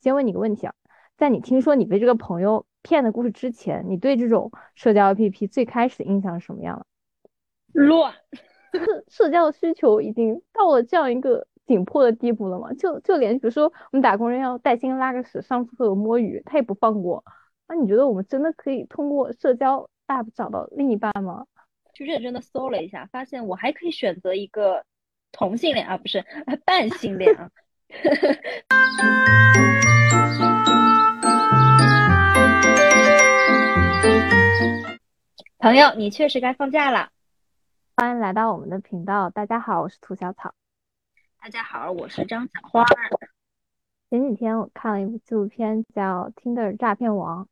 先问你个问题啊，在你听说你被这个朋友骗的故事之前，你对这种社交 APP 最开始的印象是什么样的？乱，社交的需求已经到了这样一个紧迫的地步了吗？就就连比如说我们打工人要带薪拉个屎、上厕所摸鱼，他也不放过。那你觉得我们真的可以通过社交 APP 找到另一半吗？就认真的搜了一下，发现我还可以选择一个同性恋啊，不是半性恋啊。朋友，你确实该放假了。欢迎来到我们的频道。大家好，我是涂小草。大家好，我是张小花。前几天我看了一部纪录片，叫《Tinder 诈骗王》，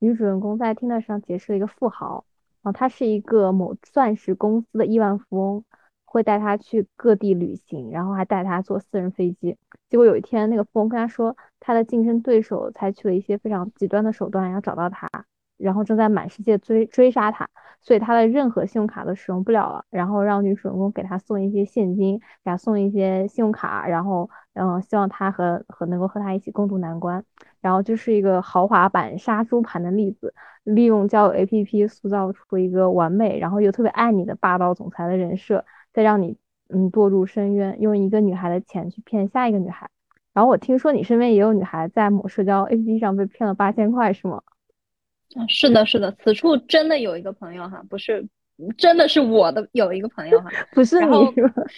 女主人公在 Tinder 上结识了一个富豪，然后他是一个某钻石公司的亿万富翁，会带他去各地旅行，然后还带他坐私人飞机。结果有一天，那个富翁跟他说，他的竞争对手采取了一些非常极端的手段要找到他。然后正在满世界追追杀他，所以他的任何信用卡都使用不了了。然后让女主人公给他送一些现金，给他送一些信用卡，然后嗯，希望他和和能够和他一起共度难关。然后就是一个豪华版杀猪盘的例子，利用交友 APP 塑造出一个完美，然后又特别爱你的霸道总裁的人设，再让你嗯堕入深渊，用一个女孩的钱去骗下一个女孩。然后我听说你身边也有女孩在某社交 APP 上被骗了八千块，是吗？是的，是的，此处真的有一个朋友哈，不是，真的是我的有一个朋友哈，不是你，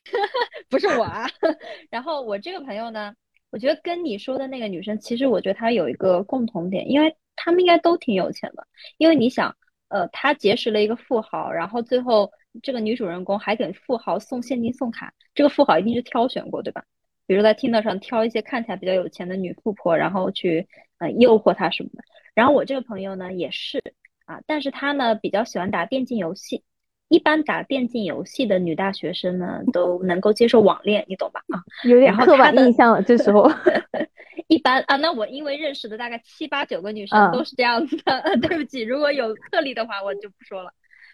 不是我啊。然后我这个朋友呢，我觉得跟你说的那个女生，其实我觉得她有一个共同点，因为他们应该都挺有钱的。因为你想，呃，他结识了一个富豪，然后最后这个女主人公还给富豪送现金送卡，这个富豪一定是挑选过，对吧？比如在 Tinder 上挑一些看起来比较有钱的女富婆，然后去呃诱惑她什么的。然后我这个朋友呢也是啊，但是他呢比较喜欢打电竞游戏。一般打电竞游戏的女大学生呢都能够接受网恋，你懂吧？啊，有点刻板印象了。这时候 一般啊，那我因为认识的大概七八九个女生都是这样子的。对不起，如果有特例的话我就不说了。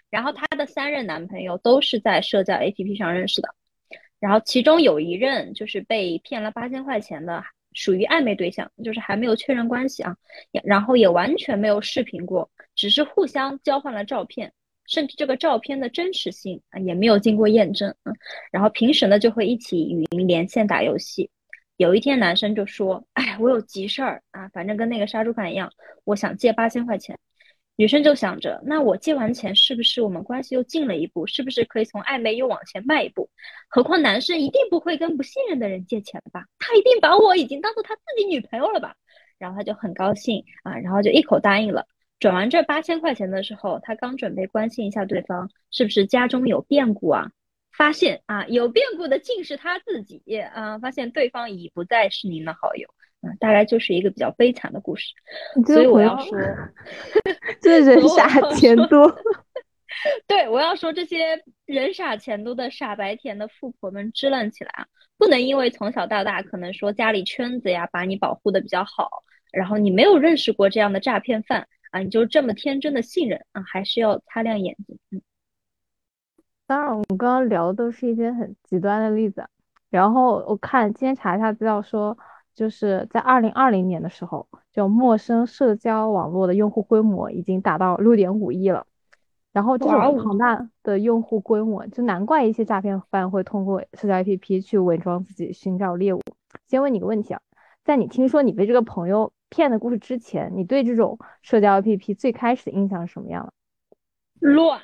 然后她的三任男朋友都是在社交 APP 上认识的，然后其中有一任就是被骗了八千块钱的。属于暧昧对象，就是还没有确认关系啊，然后也完全没有视频过，只是互相交换了照片，甚至这个照片的真实性啊也没有经过验证，嗯，然后平时呢就会一起语音连线打游戏。有一天男生就说：“哎，我有急事儿啊，反正跟那个杀猪盘一样，我想借八千块钱。”女生就想着，那我借完钱是不是我们关系又近了一步？是不是可以从暧昧又往前迈一步？何况男生一定不会跟不信任的人借钱吧？他一定把我已经当做他自己女朋友了吧？然后他就很高兴啊，然后就一口答应了。转完这八千块钱的时候，他刚准备关心一下对方是不是家中有变故啊，发现啊有变故的竟是他自己啊，发现对方已不再是您的好友。大概就是一个比较悲惨的故事，所以我要说，这人傻钱多。对，我要说这些人傻钱多的傻白甜的富婆们支棱起来啊！不能因为从小到大可能说家里圈子呀把你保护的比较好，然后你没有认识过这样的诈骗犯啊，你就这么天真的信任啊，还是要擦亮眼睛。嗯，当然，我们刚刚聊的都是一些很极端的例子，然后我看今天查一下资料说。就是在二零二零年的时候，就陌生社交网络的用户规模已经达到六点五亿了。然后这种庞大的用户规模，就难怪一些诈骗犯会通过社交 APP 去伪装自己寻找猎物。先问你个问题啊，在你听说你被这个朋友骗的故事之前，你对这种社交 APP 最开始的印象是什么样的？乱，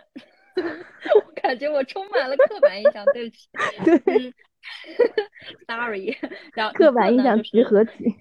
我感觉我充满了刻板印象，对不起。对。Sorry，然后刻板印象集合体，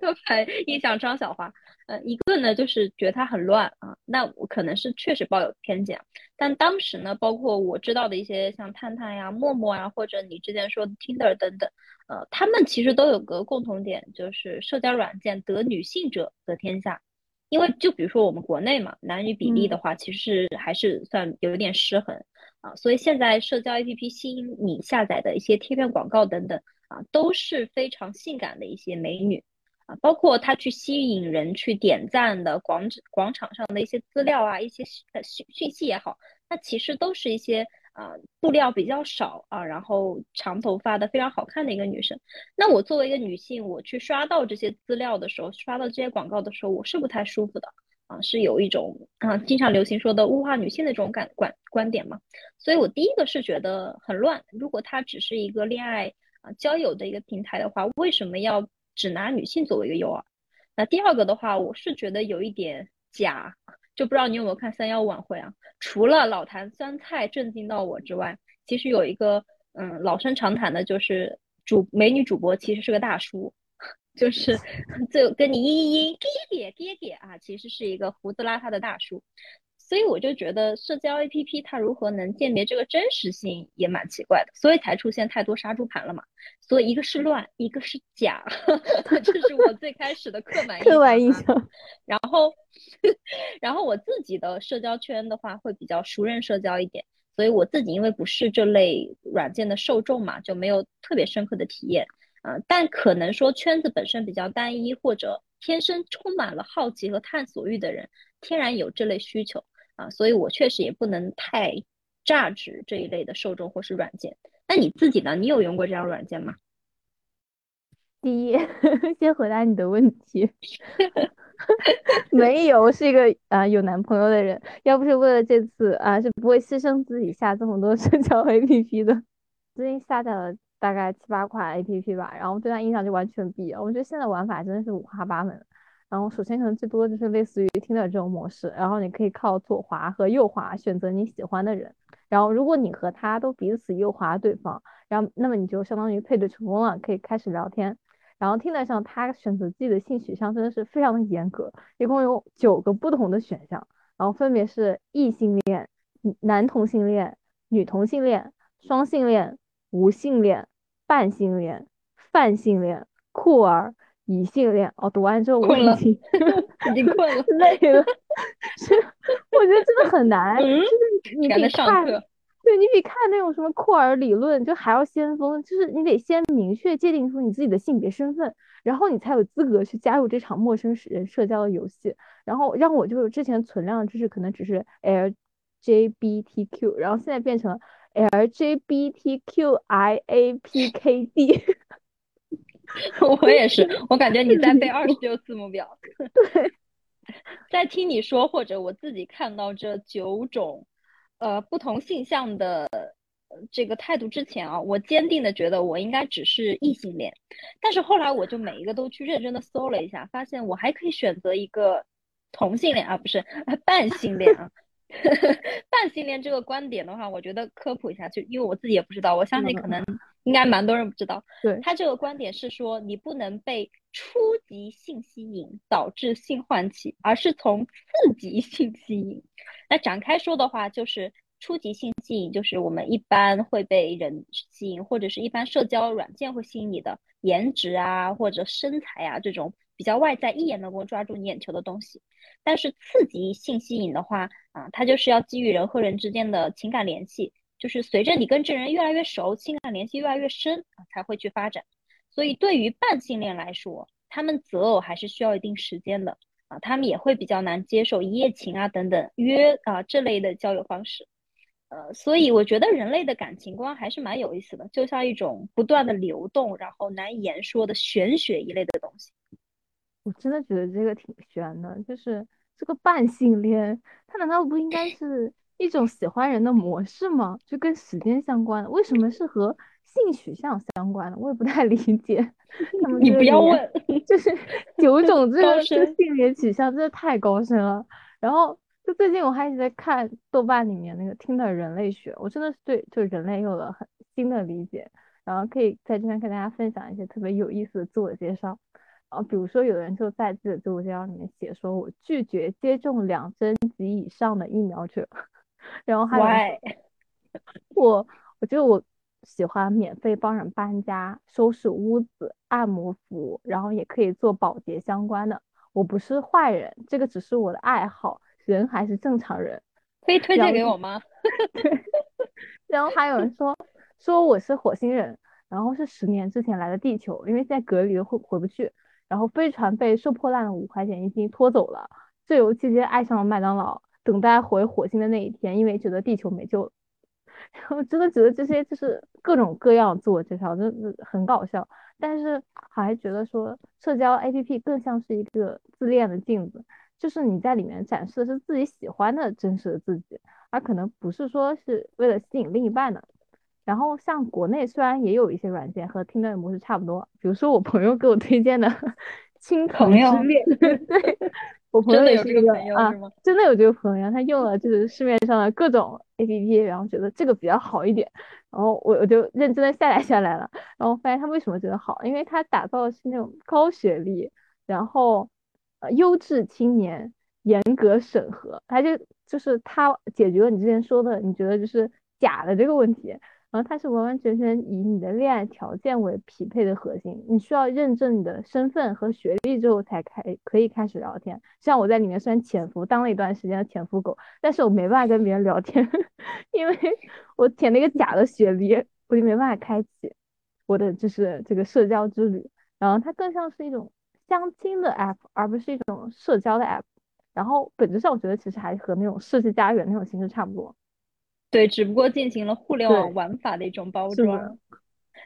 刻板印象张小花，呃，一个呢就是觉得它很乱啊，那我可能是确实抱有偏见，但当时呢，包括我知道的一些像探探呀、陌陌啊，或者你之前说的 Tinder 等等，呃，他们其实都有个共同点，就是社交软件得女性者得天下，因为就比如说我们国内嘛，男女比例的话，其实还是算有一点失衡。啊，所以现在社交 APP 吸引你下载的一些贴片广告等等啊，都是非常性感的一些美女啊，包括他去吸引人去点赞的广广场上的一些资料啊，一些讯讯息也好，那其实都是一些啊，布料比较少啊，然后长头发的非常好看的一个女生。那我作为一个女性，我去刷到这些资料的时候，刷到这些广告的时候，我是不太舒服的啊，是有一种啊，经常流行说的物化女性的这种感观观点嘛。所以我第一个是觉得很乱。如果它只是一个恋爱啊交友的一个平台的话，为什么要只拿女性作为一个诱饵？那第二个的话，我是觉得有一点假。就不知道你有没有看三幺晚会啊？除了老坛酸菜震惊到我之外，其实有一个嗯老生常谈的，就是主美女主播其实是个大叔，就是 就跟你嘤嘤嘤爹爹爹爹啊，其实是一个胡子邋遢的大叔。所以我就觉得社交 APP 它如何能鉴别这个真实性也蛮奇怪的，所以才出现太多杀猪盘了嘛。所以一个是乱，一个是假，这是我最开始的刻板刻板印象。然后，然后我自己的社交圈的话会比较熟人社交一点，所以我自己因为不是这类软件的受众嘛，就没有特别深刻的体验。嗯，但可能说圈子本身比较单一，或者天生充满了好奇和探索欲的人，天然有这类需求。啊，所以我确实也不能太榨汁这一类的受众或是软件。那你自己呢？你有用过这样软件吗？第一，先回答你的问题，没有，是一个啊有男朋友的人。要不是为了这次啊，是不会牺牲自己下这么多社交 APP 的。最近下载了大概七八款 APP 吧，然后对他印象就完全不一样。我觉得现在玩法真的是五花八门。然后首先可能最多就是类似于听的这种模式，然后你可以靠左滑和右滑选择你喜欢的人，然后如果你和他都彼此右滑对方，然后那么你就相当于配对成功了，可以开始聊天。然后听的上他选择自己的性取向真的是非常的严格，一共有九个不同的选项，然后分别是异性恋、男同性恋、女同性恋、双性恋、无性恋、半性恋、泛性恋、酷儿。异性恋哦，读完之后我已经 已经困了，累了。是，我觉得真的很难，就是你比看，对你比看那种什么库尔理论就还要先锋，就是你得先明确界定出你自己的性别身份，然后你才有资格去加入这场陌生人社交的游戏。然后让我就是之前存量的知识可能只是 LGBTQ，然后现在变成了 LGBTQIAPKD。我也是，我感觉你在背二十六字母表。对，在听你说或者我自己看到这九种呃不同性向的这个态度之前啊，我坚定的觉得我应该只是异性恋。但是后来我就每一个都去认真的搜了一下，发现我还可以选择一个同性恋啊，不是半性恋啊。半性恋这个观点的话，我觉得科普一下，就因为我自己也不知道，我相信可能应该蛮多人不知道。对他这个观点是说，你不能被初级性吸引导致性唤起，而是从次级性吸引。那展开说的话，就是初级性吸引，就是我们一般会被人吸引，或者是一般社交软件会吸引你的颜值啊，或者身材啊这种比较外在，一眼能够抓住你眼球的东西。但是次级性吸引的话啊，它就是要基于人和人之间的情感联系，就是随着你跟这人越来越熟，情感联系越来越深啊，才会去发展。所以对于半性恋来说，他们择偶还是需要一定时间的啊，他们也会比较难接受一夜情啊等等约啊这类的交友方式。呃，所以我觉得人类的感情观还是蛮有意思的，就像一种不断的流动，然后难以言说的玄学一类的东西。我真的觉得这个挺玄的，就是这个半性恋，他难道不应该 是一种喜欢人的模式吗？就跟时间相关的，为什么是和性取向相关的？我也不太理解。你不要问，就是九种 这个性别取向真的太高深了。然后就最近我还一直在看豆瓣里面那个听的人类学，我真的是对就人类有了很新的理解。然后可以在这边跟大家分享一些特别有意思的自我介绍。啊，比如说有人就在自己的自我介绍里面写说，我拒绝接种两针及以上的疫苗者，然后还有我，我觉得我喜欢免费帮人搬家、收拾屋子、按摩服务，然后也可以做保洁相关的。我不是坏人，这个只是我的爱好，人还是正常人。可以推荐给我吗？对。然后还有人说说我是火星人，然后是十年之前来的地球，因为现在隔离了回回不去。然后飞船被收破烂的五块钱一斤拖走了，自由期间爱上了麦当劳，等待回火星的那一天，因为觉得地球没救了。我真的觉得这些就是各种各样自我介绍，真的很搞笑。但是还觉得说社交 APP 更像是一个自恋的镜子，就是你在里面展示的是自己喜欢的真实的自己，而可能不是说是为了吸引另一半的。然后像国内虽然也有一些软件和听的模式差不多，比如说我朋友给我推荐的《青藤之恋》，对我朋友也是一个啊，真的有这个朋友，他用了就是市面上的各种 APP，然后觉得这个比较好一点，然后我我就认真的下载下来了，然后发现他为什么觉得好，因为他打造的是那种高学历，然后呃优质青年，严格审核，他就就是他解决了你之前说的你觉得就是假的这个问题。然后它是完完全全以你的恋爱条件为匹配的核心，你需要认证你的身份和学历之后才开可以开始聊天。像我在里面虽然潜伏当了一段时间的潜伏狗，但是我没办法跟别人聊天，因为我填了一个假的学历，我就没办法开启我的就是这个社交之旅。然后它更像是一种相亲的 app，而不是一种社交的 app。然后本质上我觉得其实还和那种世纪佳缘那种形式差不多。对，只不过进行了互联网玩法的一种包装，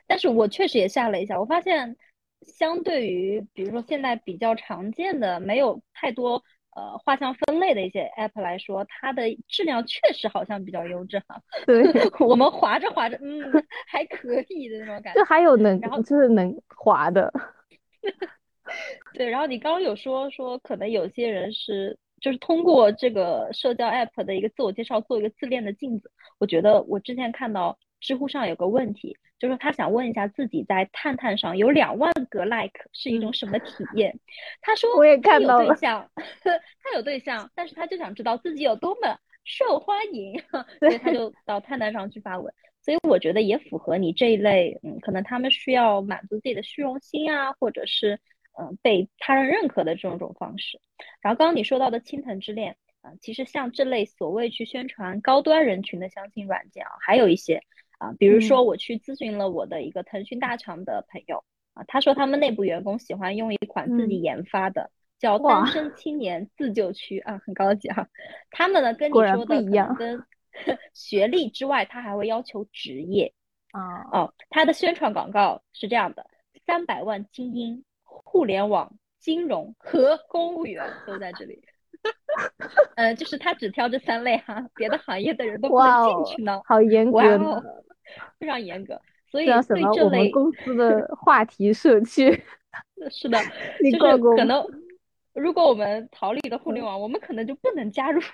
但是我确实也下了一下，我发现相对于比如说现在比较常见的没有太多呃画像分类的一些 app 来说，它的质量确实好像比较优质哈。对，我们滑着滑着，嗯，还可以的那种感觉。就还有能，然后就是能滑的。对，然后你刚刚有说说可能有些人是。就是通过这个社交 app 的一个自我介绍做一个自恋的镜子。我觉得我之前看到知乎上有个问题，就是他想问一下自己在探探上有两万个 like 是一种什么体验。他说我也看到了，对象，他有对象，但是他就想知道自己有多么受欢迎，所以他就到探探上去发文。所以我觉得也符合你这一类，嗯，可能他们需要满足自己的虚荣心啊，或者是。嗯，被他人认可的这种种方式。然后刚刚你说到的青藤之恋啊，其实像这类所谓去宣传高端人群的相亲软件啊，还有一些啊，比如说我去咨询了我的一个腾讯大厂的朋友啊，他说他们内部员工喜欢用一款自己研发的叫单身青年自救区啊，很高级哈。他们呢跟你说的一样跟 学历之外，他还会要求职业啊哦，他的宣传广告是这样的：三百万精英。互联网、金融和公务员都在这里，嗯，就是他只挑这三类哈，别的行业的人都不能进去呢，好严格，非常严格。所以对这类公司的 话题社区，是的，就是可能如果我们逃离了互联网，我们可能就不能加入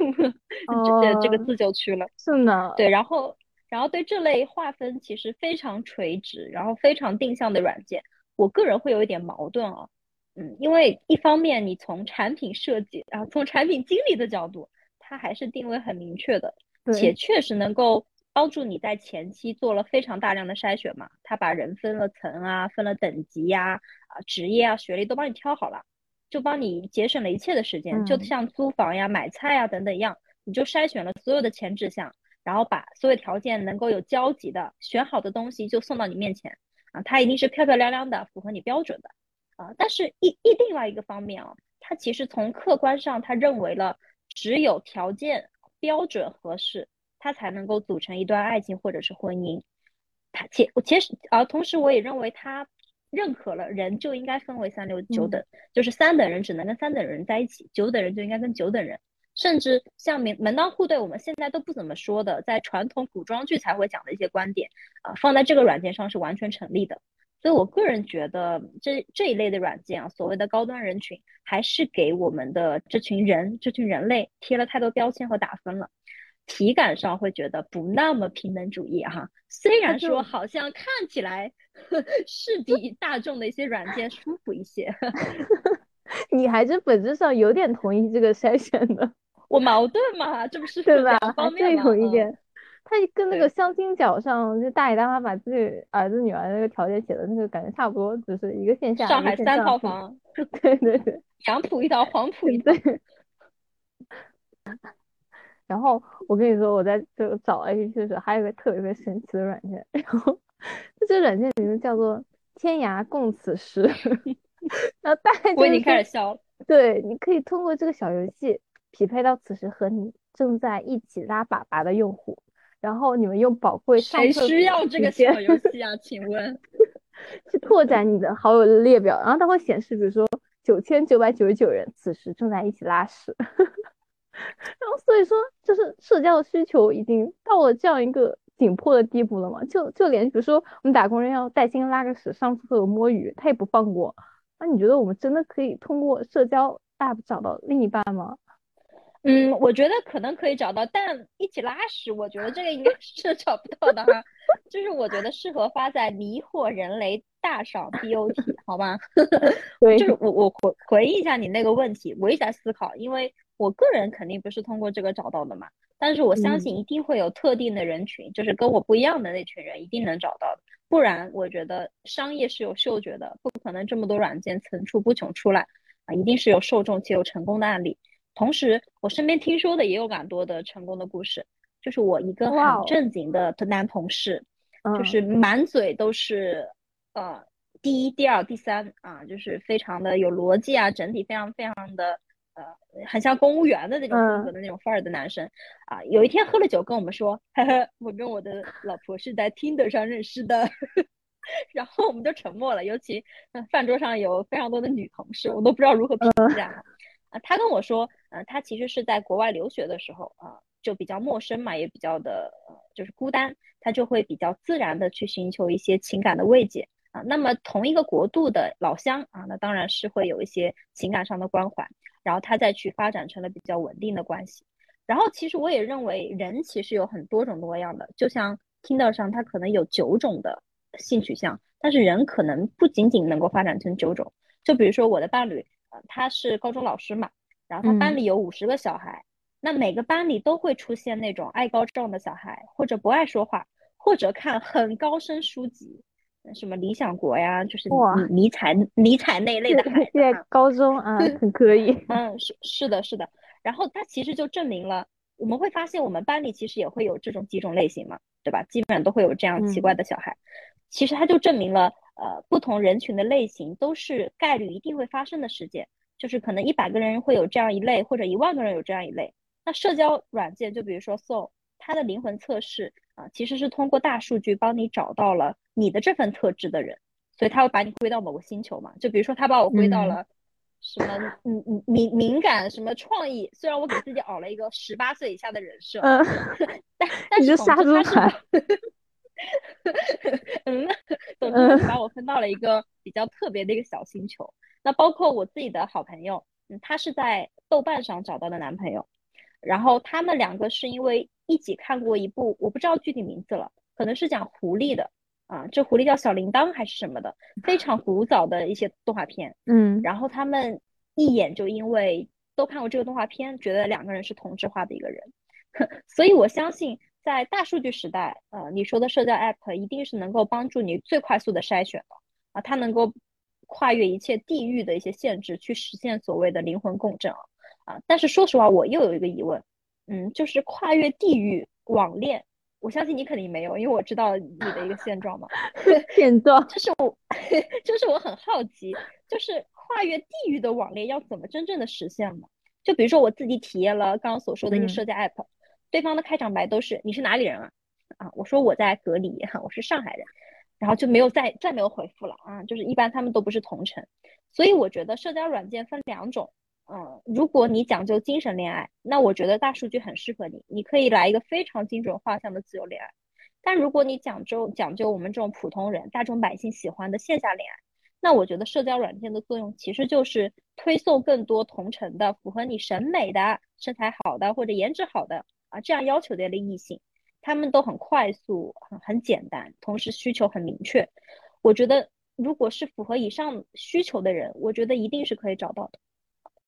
这这个自救区了。是呢，对，然后然后对这类划分其实非常垂直，然后非常定向的软件。我个人会有一点矛盾啊，嗯，因为一方面你从产品设计，然后从产品经理的角度，它还是定位很明确的，且确实能够帮助你在前期做了非常大量的筛选嘛，他把人分了层啊，分了等级呀，啊，职业啊，学历都帮你挑好了，就帮你节省了一切的时间，就像租房呀、买菜呀等等一样，你就筛选了所有的前置项，然后把所有条件能够有交集的选好的东西就送到你面前。啊，它一定是漂漂亮亮的，符合你标准的，啊，但是一一另外一个方面啊，他其实从客观上，他认为了只有条件标准合适，他才能够组成一段爱情或者是婚姻。他且其实啊同时我也认为他认可了人就应该分为三六九等，就是三等人只能跟三等人在一起，九等人就应该跟九等人。甚至像门门当户对，我们现在都不怎么说的，在传统古装剧才会讲的一些观点啊，放在这个软件上是完全成立的。所以我个人觉得，这这一类的软件啊，所谓的高端人群，还是给我们的这群人、这群人类贴了太多标签和打分了，体感上会觉得不那么平等主义哈。虽然 说好像看起来 是比大众的一些软件舒服一些，你还是本质上有点同意这个筛选的。我矛盾嘛，这不是对吧？还是有一点，他跟那个相亲角上，就大爷大妈把自己儿子女儿那个条件写的那个感觉差不多，只是一个线下。上海三套房。对对对。杨浦一套，黄浦一套。然后我跟你说，我在就找 APP 的时候，还有一个特别特别神奇的软件，然后这个软件名字叫做“天涯共此时”，然后大概我已经开始笑了。对，你可以通过这个小游戏。匹配到此时和你正在一起拉粑粑的用户，然后你们又宝贵谁需要这个小游戏啊？请问，去拓展你的好友列表，然后它会显示，比如说九千九百九十九人此时正在一起拉屎，然后所以说就是社交的需求已经到了这样一个紧迫的地步了嘛？就就连比如说我们打工人要带薪拉个屎、上厕所摸鱼，他也不放过。那你觉得我们真的可以通过社交 app 找到另一半吗？嗯，我觉得可能可以找到，但一起拉屎，我觉得这个应该 是找不到的哈。就是我觉得适合发在迷惑人类大赏 BOT，好吧？对，就是我我回回忆一下你那个问题，我也在思考，因为我个人肯定不是通过这个找到的嘛，但是我相信一定会有特定的人群，就是跟我不一样的那群人一定能找到的，不然我觉得商业是有嗅觉的，不可能这么多软件层出不穷出来啊，一定是有受众且有成功的案例。同时，我身边听说的也有蛮多的成功的故事。就是我一个很正经的男同事，就是满嘴都是呃第一、第二、第三啊，就是非常的有逻辑啊，整体非常非常的呃很像公务员的那种风格的那种范儿的男生啊。有一天喝了酒跟我们说，呵呵，我跟我的老婆是在 Tinder 上认识的，然后我们就沉默了。尤其饭桌上有非常多的女同事，我都不知道如何评价。啊，他跟我说，呃，他其实是在国外留学的时候啊，就比较陌生嘛，也比较的，呃，就是孤单，他就会比较自然的去寻求一些情感的慰藉啊。那么同一个国度的老乡啊，那当然是会有一些情感上的关怀，然后他再去发展成了比较稳定的关系。然后其实我也认为，人其实有很多种多样的，就像 Tinder 上，他可能有九种的性取向，但是人可能不仅仅能够发展成九种。就比如说我的伴侣。呃，他是高中老师嘛，然后他班里有五十个小孩，那每个班里都会出现那种爱高照的小孩，或者不爱说话，或者看很高深书籍，什么理想国呀，就是尼采尼采那一类的孩子。在高中啊，很可以。嗯，是是的，是的。然后他其实就证明了，我们会发现我们班里其实也会有这种几种类型嘛，对吧？基本上都会有这样奇怪的小孩。其实他就证明了。呃，不同人群的类型都是概率一定会发生的事件，就是可能一百个人会有这样一类，或者一万个人有这样一类。那社交软件，就比如说 Soul，它的灵魂测试啊，其实是通过大数据帮你找到了你的这份特质的人，所以他会把你归到某个星球嘛。就比如说他把我归到了什么嗯嗯敏敏感什么创意，虽然我给自己熬了一个十八岁以下的人设，嗯，但 但是杀猪盘。嗯，总之把我分到了一个比较特别的一个小星球。那包括我自己的好朋友，嗯，他是在豆瓣上找到的男朋友，然后他们两个是因为一起看过一部，我不知道具体名字了，可能是讲狐狸的啊，这狐狸叫小铃铛还是什么的，非常古早的一些动画片。嗯，然后他们一眼就因为都看过这个动画片，觉得两个人是同质化的一个人，所以我相信。在大数据时代，呃，你说的社交 app 一定是能够帮助你最快速的筛选的啊，它能够跨越一切地域的一些限制，去实现所谓的灵魂共振啊啊！但是说实话，我又有一个疑问，嗯，就是跨越地域网恋，我相信你肯定没有，因为我知道你的一个现状嘛。现状就是我，就是我很好奇，就是跨越地域的网恋要怎么真正的实现呢？就比如说我自己体验了刚刚所说的一些社交 app。对方的开场白都是你是哪里人啊？啊，我说我在隔离哈，我是上海人，然后就没有再再没有回复了啊，就是一般他们都不是同城，所以我觉得社交软件分两种，嗯，如果你讲究精神恋爱，那我觉得大数据很适合你，你可以来一个非常精准画像的自由恋爱，但如果你讲究讲究我们这种普通人大众百姓喜欢的线下恋爱，那我觉得社交软件的作用其实就是推送更多同城的符合你审美的身材好的或者颜值好的。啊，这样要求的异性，他们都很快速、很很简单，同时需求很明确。我觉得，如果是符合以上需求的人，我觉得一定是可以找到的。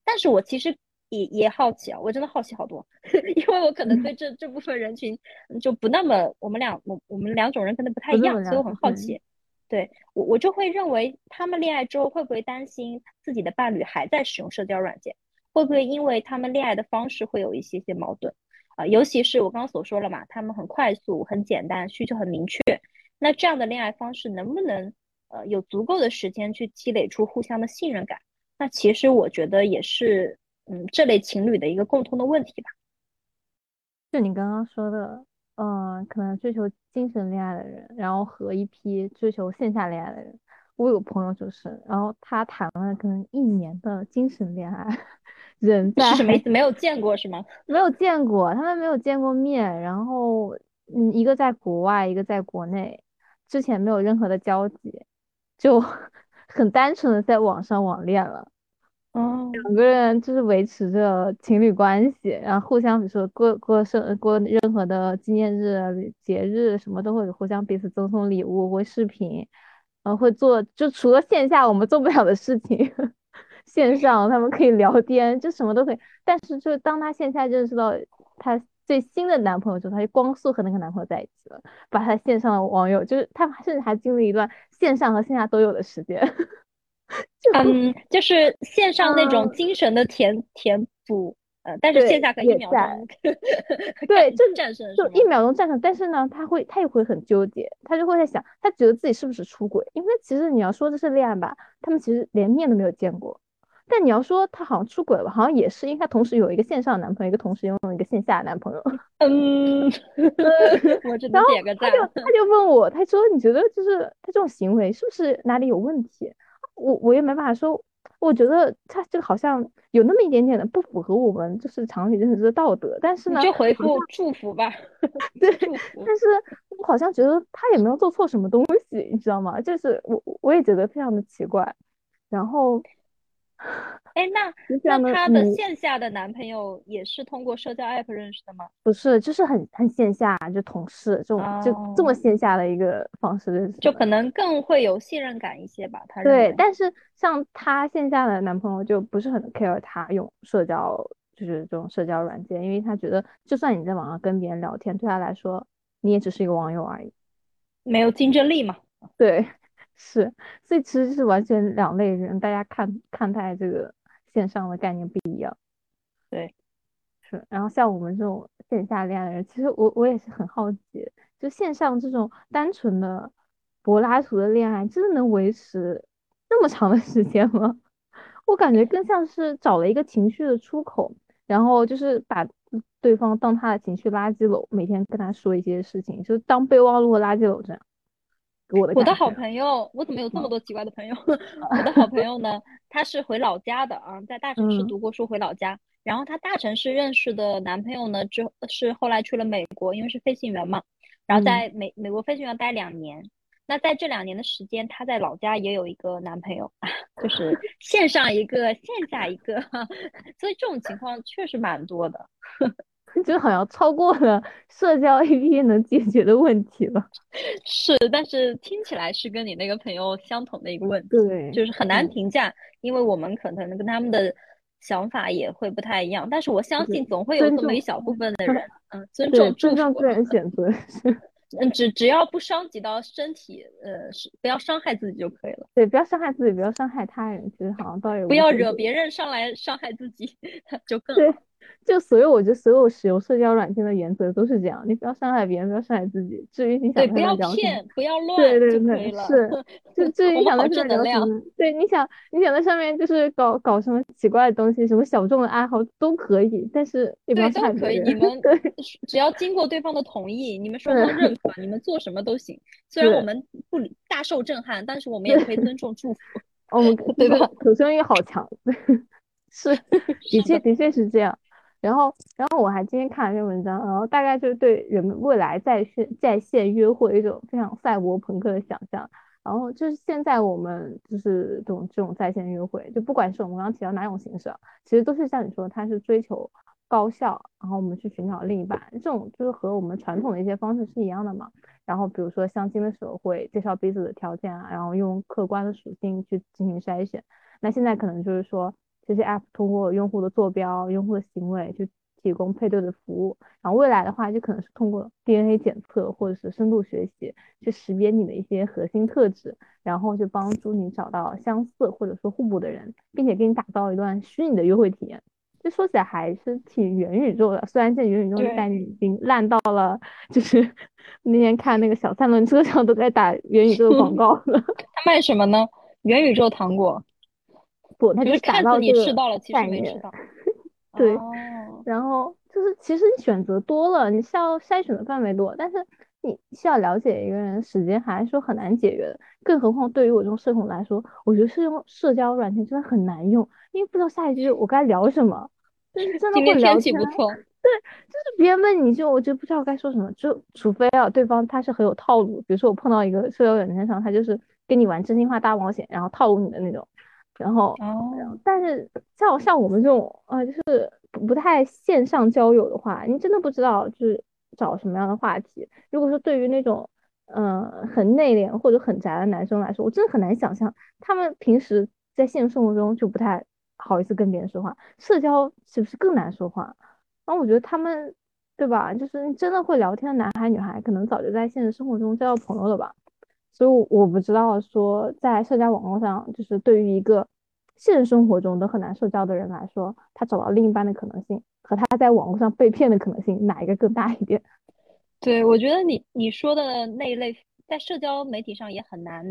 但是我其实也也好奇啊，我真的好奇好多，因为我可能对这这部分人群就不那么，我们俩我我们两种人可能不太一样，所以我很好奇。对我我就会认为，他们恋爱之后会不会担心自己的伴侣还在使用社交软件？会不会因为他们恋爱的方式会有一些些矛盾？啊，尤其是我刚刚所说了嘛，他们很快速、很简单，需求很明确。那这样的恋爱方式能不能呃有足够的时间去积累出互相的信任感？那其实我觉得也是，嗯，这类情侣的一个共通的问题吧。就你刚刚说的，嗯，可能追求精神恋爱的人，然后和一批追求线下恋爱的人。我有朋友就是，然后他谈了可能一年的精神恋爱，人在是什么意思？没有见过是吗？没有见过，他们没有见过面，然后嗯，一个在国外，一个在国内，之前没有任何的交集，就 很单纯的在网上网恋了。哦，两个人就是维持着情侣关系，然后互相比如说过过生过任何的纪念日、节日什么都会互相彼此赠送礼物，会视频，然后会做就除了线下我们做不了的事情，线上他们可以聊天，就什么都可以。但是就当她线下认识到她最新的男朋友之后，她就光速和那个男朋友在一起了，把她线上的网友就是他甚至还经历一段线上和线下都有的时间。嗯，就是线上那种精神的填填补，呃，但是线下可以一秒钟，对，就战胜，就一秒钟战胜。但是呢，他会，他也会很纠结，他就会在想，他觉得自己是不是出轨？因为其实你要说这是恋爱吧，他们其实连面都没有见过。但你要说他好像出轨了，好像也是，因为他同时有一个线上男朋友，一个同时拥有一个线下男朋友。嗯，我只能点个赞。他就他就问我，他说你觉得就是他这种行为是不是哪里有问题？我我也没办法说，我觉得他这个好像有那么一点点的不符合我们就是常理认知的道德，但是呢，就回复祝福吧。对，但是我好像觉得他也没有做错什么东西，你知道吗？就是我我也觉得非常的奇怪，然后。哎，那那她的线下的男朋友也是通过社交 app 认识的吗？不是，就是很很线下，就同事这种，就这么线下的一个方式认识，就可能更会有信任感一些吧。他对，但是像她线下的男朋友就不是很 care 她用社交，就是这种社交软件，因为他觉得就算你在网上跟别人聊天，对他来说你也只是一个网友而已，没有竞争力嘛。对。是，所以其实是完全两类人，大家看看待这个线上的概念不一样。对，是。然后像我们这种线下恋爱的人，其实我我也是很好奇，就线上这种单纯的柏拉图的恋爱，真的能维持那么长的时间吗？我感觉更像是找了一个情绪的出口，然后就是把对方当他的情绪垃圾篓，每天跟他说一些事情，就是当备忘录和垃圾篓这样。我的好朋友，我怎么有这么多奇怪的朋友？我的好朋友呢，他是回老家的啊，在大城市读过书，回老家。然后他大城市认识的男朋友呢，之是后来去了美国，因为是飞行员嘛。然后在美美国飞行员待两年。那在这两年的时间，他在老家也有一个男朋友，就是线上一个，线下一个。所以这种情况确实蛮多的。就好像超过了社交 APP 能解决的问题了。是，但是听起来是跟你那个朋友相同的一个问题，对，就是很难评价，因为我们可能跟他们的想法也会不太一样。但是我相信总会有这么一小部分的人，嗯，尊重、尊重个人选择。嗯，只只要不伤及到身体，呃，是不要伤害自己就可以了。对，不要伤害自己，不要伤害他人，其实好像倒也不要惹别人上来伤害自己，就更对。就所有，我觉得所有使用社交软件的原则都是这样，你不要伤害别人，不要伤害自己。至于你想不要骗，不要乱，对对对，是。就至于你想在上面聊什么，对，你想你想在上面就是搞搞什么奇怪的东西，什么小众的爱好都可以，但是对都可以，你们 只要经过对方的同意，你们双方认可，你们做什么都行。虽然我们不大受震撼，但是我们也可以尊重祝福。我们对吧？求生欲好强，是，的确的确是这样。然后，然后我还今天看了篇文章，然后大概就是对人们未来在线在线约会一种非常赛博朋克的想象。然后就是现在我们就是这种这种在线约会，就不管是我们刚刚提到哪种形式，其实都是像你说，它是追求高效，然后我们去寻找另一半，这种就是和我们传统的一些方式是一样的嘛。然后比如说相亲的时候会介绍彼此的条件啊，然后用客观的属性去进行筛选。那现在可能就是说。这些 app 通过用户的坐标、用户的行为去提供配对的服务，然后未来的话就可能是通过 DNA 检测或者是深度学习去识别你的一些核心特质，然后去帮助你找到相似或者说互补的人，并且给你打造一段虚拟的约会体验。这说起来还是挺元宇宙的，虽然现在元宇宙的概念已经烂到了，就是 那天看那个小三轮车上都在打元宇宙的广告了。他卖什么呢？元宇宙糖果。不，他就是打造你吃到了。对，然后就是其实你选择多了，你需要筛选的范围多，但是你需要了解一个人时间还是说很难解决的。更何况对于我这种社恐来说，我觉得是用社交软件真的很难用，因为不知道下一句我该聊什么。就是真的会聊天。不错。对，就是别人问你就我就不知道该说什么，就除非啊对方他是很有套路，比如说我碰到一个社交软件上，他就是跟你玩真心话大冒险，然后套路你的那种。然后，但是像像我们这种呃，就是不太线上交友的话，你真的不知道就是找什么样的话题。如果说对于那种嗯很内敛或者很宅的男生来说，我真的很难想象他们平时在现实生活中就不太好意思跟别人说话，社交是不是更难说话？然后我觉得他们对吧，就是真的会聊天的男孩女孩，可能早就在现实生活中交到朋友了吧。所以我不知道说在社交网络上，就是对于一个现实生活中都很难社交的人来说，他找到另一半的可能性和他在网络上被骗的可能性，哪一个更大一点？对，我觉得你你说的那一类在社交媒体上也很难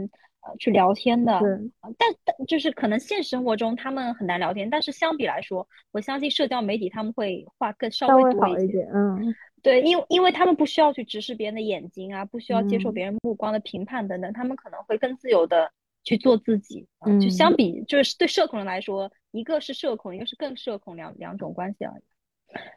呃去聊天的，但但就是可能现实生活中他们很难聊天，但是相比来说，我相信社交媒体他们会话更稍微多一点，嗯。对，因为因为他们不需要去直视别人的眼睛啊，不需要接受别人目光的评判等等，他们可能会更自由的去做自己。嗯，就相比就是对社恐人来说，一个是社恐，一个是更社恐，两两种关系而已。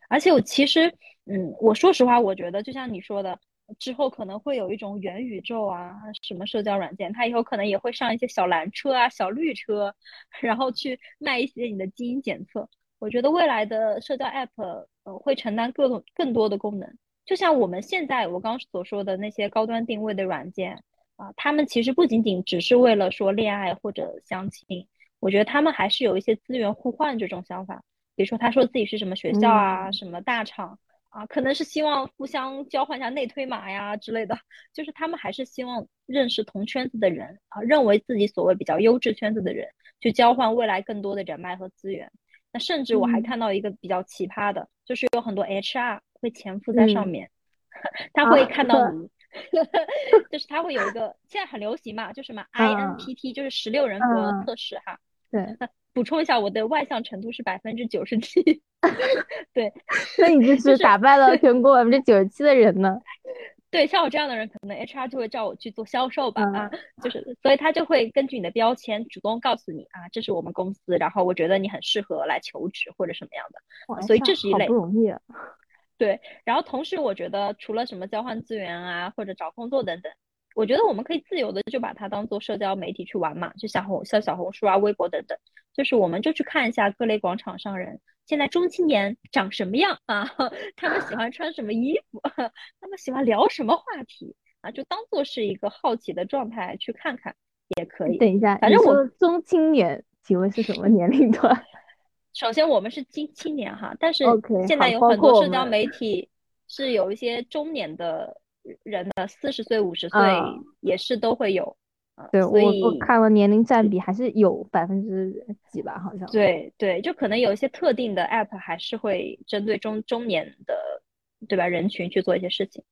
而且我其实，嗯，我说实话，我觉得就像你说的，之后可能会有一种元宇宙啊，什么社交软件，它以后可能也会上一些小蓝车啊、小绿车，然后去卖一些你的基因检测。我觉得未来的社交 app。呃，会承担各种更多的功能，就像我们现在我刚刚所说的那些高端定位的软件啊，他们其实不仅仅只是为了说恋爱或者相亲，我觉得他们还是有一些资源互换这种想法。比如说他说自己是什么学校啊，什么大厂啊，可能是希望互相交换一下内推码呀之类的，就是他们还是希望认识同圈子的人啊，认为自己所谓比较优质圈子的人，去交换未来更多的人脉和资源。那甚至我还看到一个比较奇葩的，就是有很多 HR 会潜伏在上面，他会看到你，就是他会有一个现在很流行嘛，就什么 INTP，就是十六人格测试哈。对，补充一下，我的外向程度是百分之九十七。对，那你就是打败了全国百分之九十七的人呢。对，像我这样的人，可能 HR 就会叫我去做销售吧，啊，就是，所以他就会根据你的标签，主动告诉你啊，这是我们公司，然后我觉得你很适合来求职或者什么样的，所以这是一类。不容易啊。对，然后同时我觉得除了什么交换资源啊，或者找工作等等。我觉得我们可以自由的就把它当做社交媒体去玩嘛，就小红像小红书啊、微博等等，就是我们就去看一下各类广场上人现在中青年长什么样啊，他们喜欢穿什么衣服，他们喜欢聊什么话题啊，就当做是一个好奇的状态去看看也可以。等一下，反正我中青年，请问是什么年龄段？首先我们是青青年哈，但是现在有很多社交媒体是有一些中年的。人的四十岁、五十岁也是都会有，对我我看了年龄占比还是有百分之几吧，好像。对对，就可能有一些特定的 app 还是会针对中中年的，对吧？人群去做一些事情。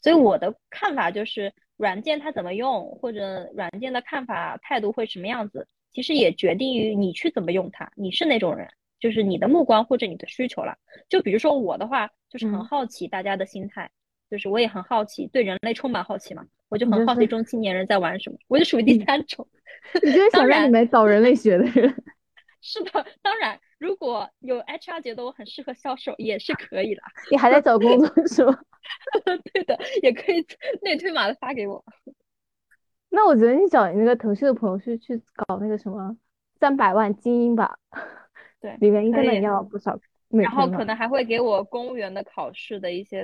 所以我的看法就是，软件它怎么用，或者软件的看法态度会什么样子，其实也决定于你去怎么用它。你是哪种人，就是你的目光或者你的需求了。就比如说我的话，就是很好奇大家的心态。就是我也很好奇，对人类充满好奇嘛，我就很好奇中青年人在玩什么，我就属于第三种。你就是想让你们找人类学的人。是的，当然，如果有 HR 觉得我很适合销售，也是可以的。你还在找工作是吗？对的，也可以内推码的发给我。那我觉得你找你那个腾讯的朋友去去搞那个什么三百万精英吧，对，里面应该能要不少。然后可能还会给我公务员的考试的一些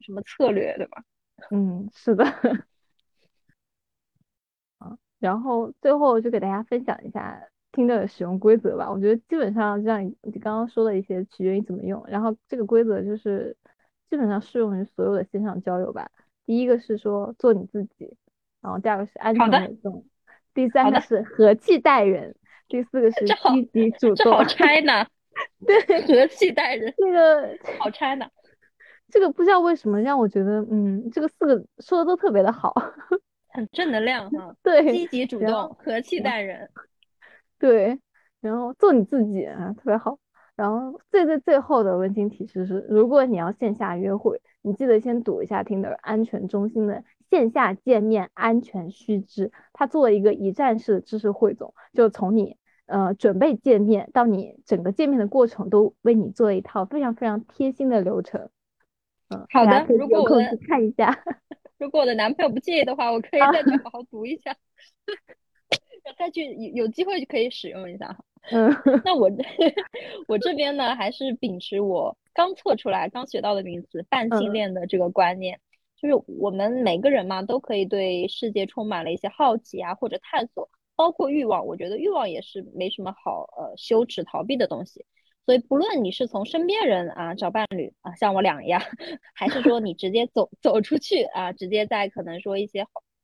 什么策略，对吧？嗯，是的。啊，然后最后就给大家分享一下听的使用规则吧。我觉得基本上像你刚刚说的一些，取决于怎么用。然后这个规则就是基本上适用于所有的线上交友吧。第一个是说做你自己，然后第二个是安全稳重，第三个是和气待人，第四个是积极主动。这好拆呢。对，和气待人，这个好拆呢。这个不知道为什么让我觉得，嗯，这个四个说的都特别的好，很正能量哈。对，积极主动，和气待人。对，然后做你自己啊，特别好。然后最最最后的温馨提示是，如果你要线下约会，你记得先读一下 Tinder 安全中心的线下见面安全须知，它做了一个一站式的知识汇总，就从你呃准备见面到你整个见面的过程，都为你做了一套非常非常贴心的流程。嗯，好的，如果我看一下，如果我的男朋友不介意的话，我可以再去好好读一下，再去有有机会就可以使用一下。嗯，那我 我这边呢，还是秉持我刚测出来、刚学到的名词“泛性恋”的这个观念，就是我们每个人嘛，都可以对世界充满了一些好奇啊，或者探索，包括欲望。我觉得欲望也是没什么好呃羞耻逃避的东西。所以，不论你是从身边人啊找伴侣啊，像我俩一样，还是说你直接走走出去啊，直接在可能说一些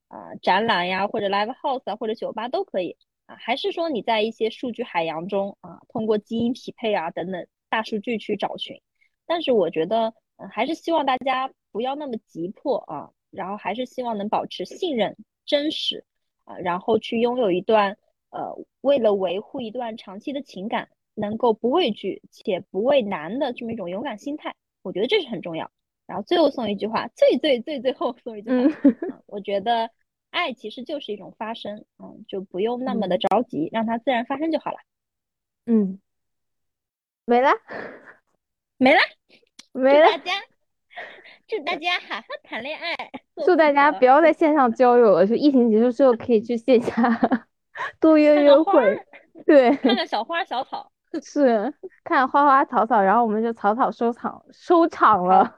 啊展览呀，或者 live house 啊，或者酒吧都可以。啊，还是说你在一些数据海洋中啊，通过基因匹配啊等等大数据去找寻？但是我觉得，嗯，还是希望大家不要那么急迫啊，然后还是希望能保持信任、真实啊，然后去拥有一段呃，为了维护一段长期的情感，能够不畏惧且不畏难的这么一种勇敢心态，我觉得这是很重要。然后最后送一句话，最最最最后送一句话，我觉得。爱其实就是一种发生，嗯，就不用那么的着急，让它自然发生就好了。嗯，没了，没了，没了。祝大家，祝大家好好谈恋爱。祝大家不要在线上交友了，就疫情结束之后可以去线下 多约约会。对，看看小花小草，是看花花草草，然后我们就草草收场收场了。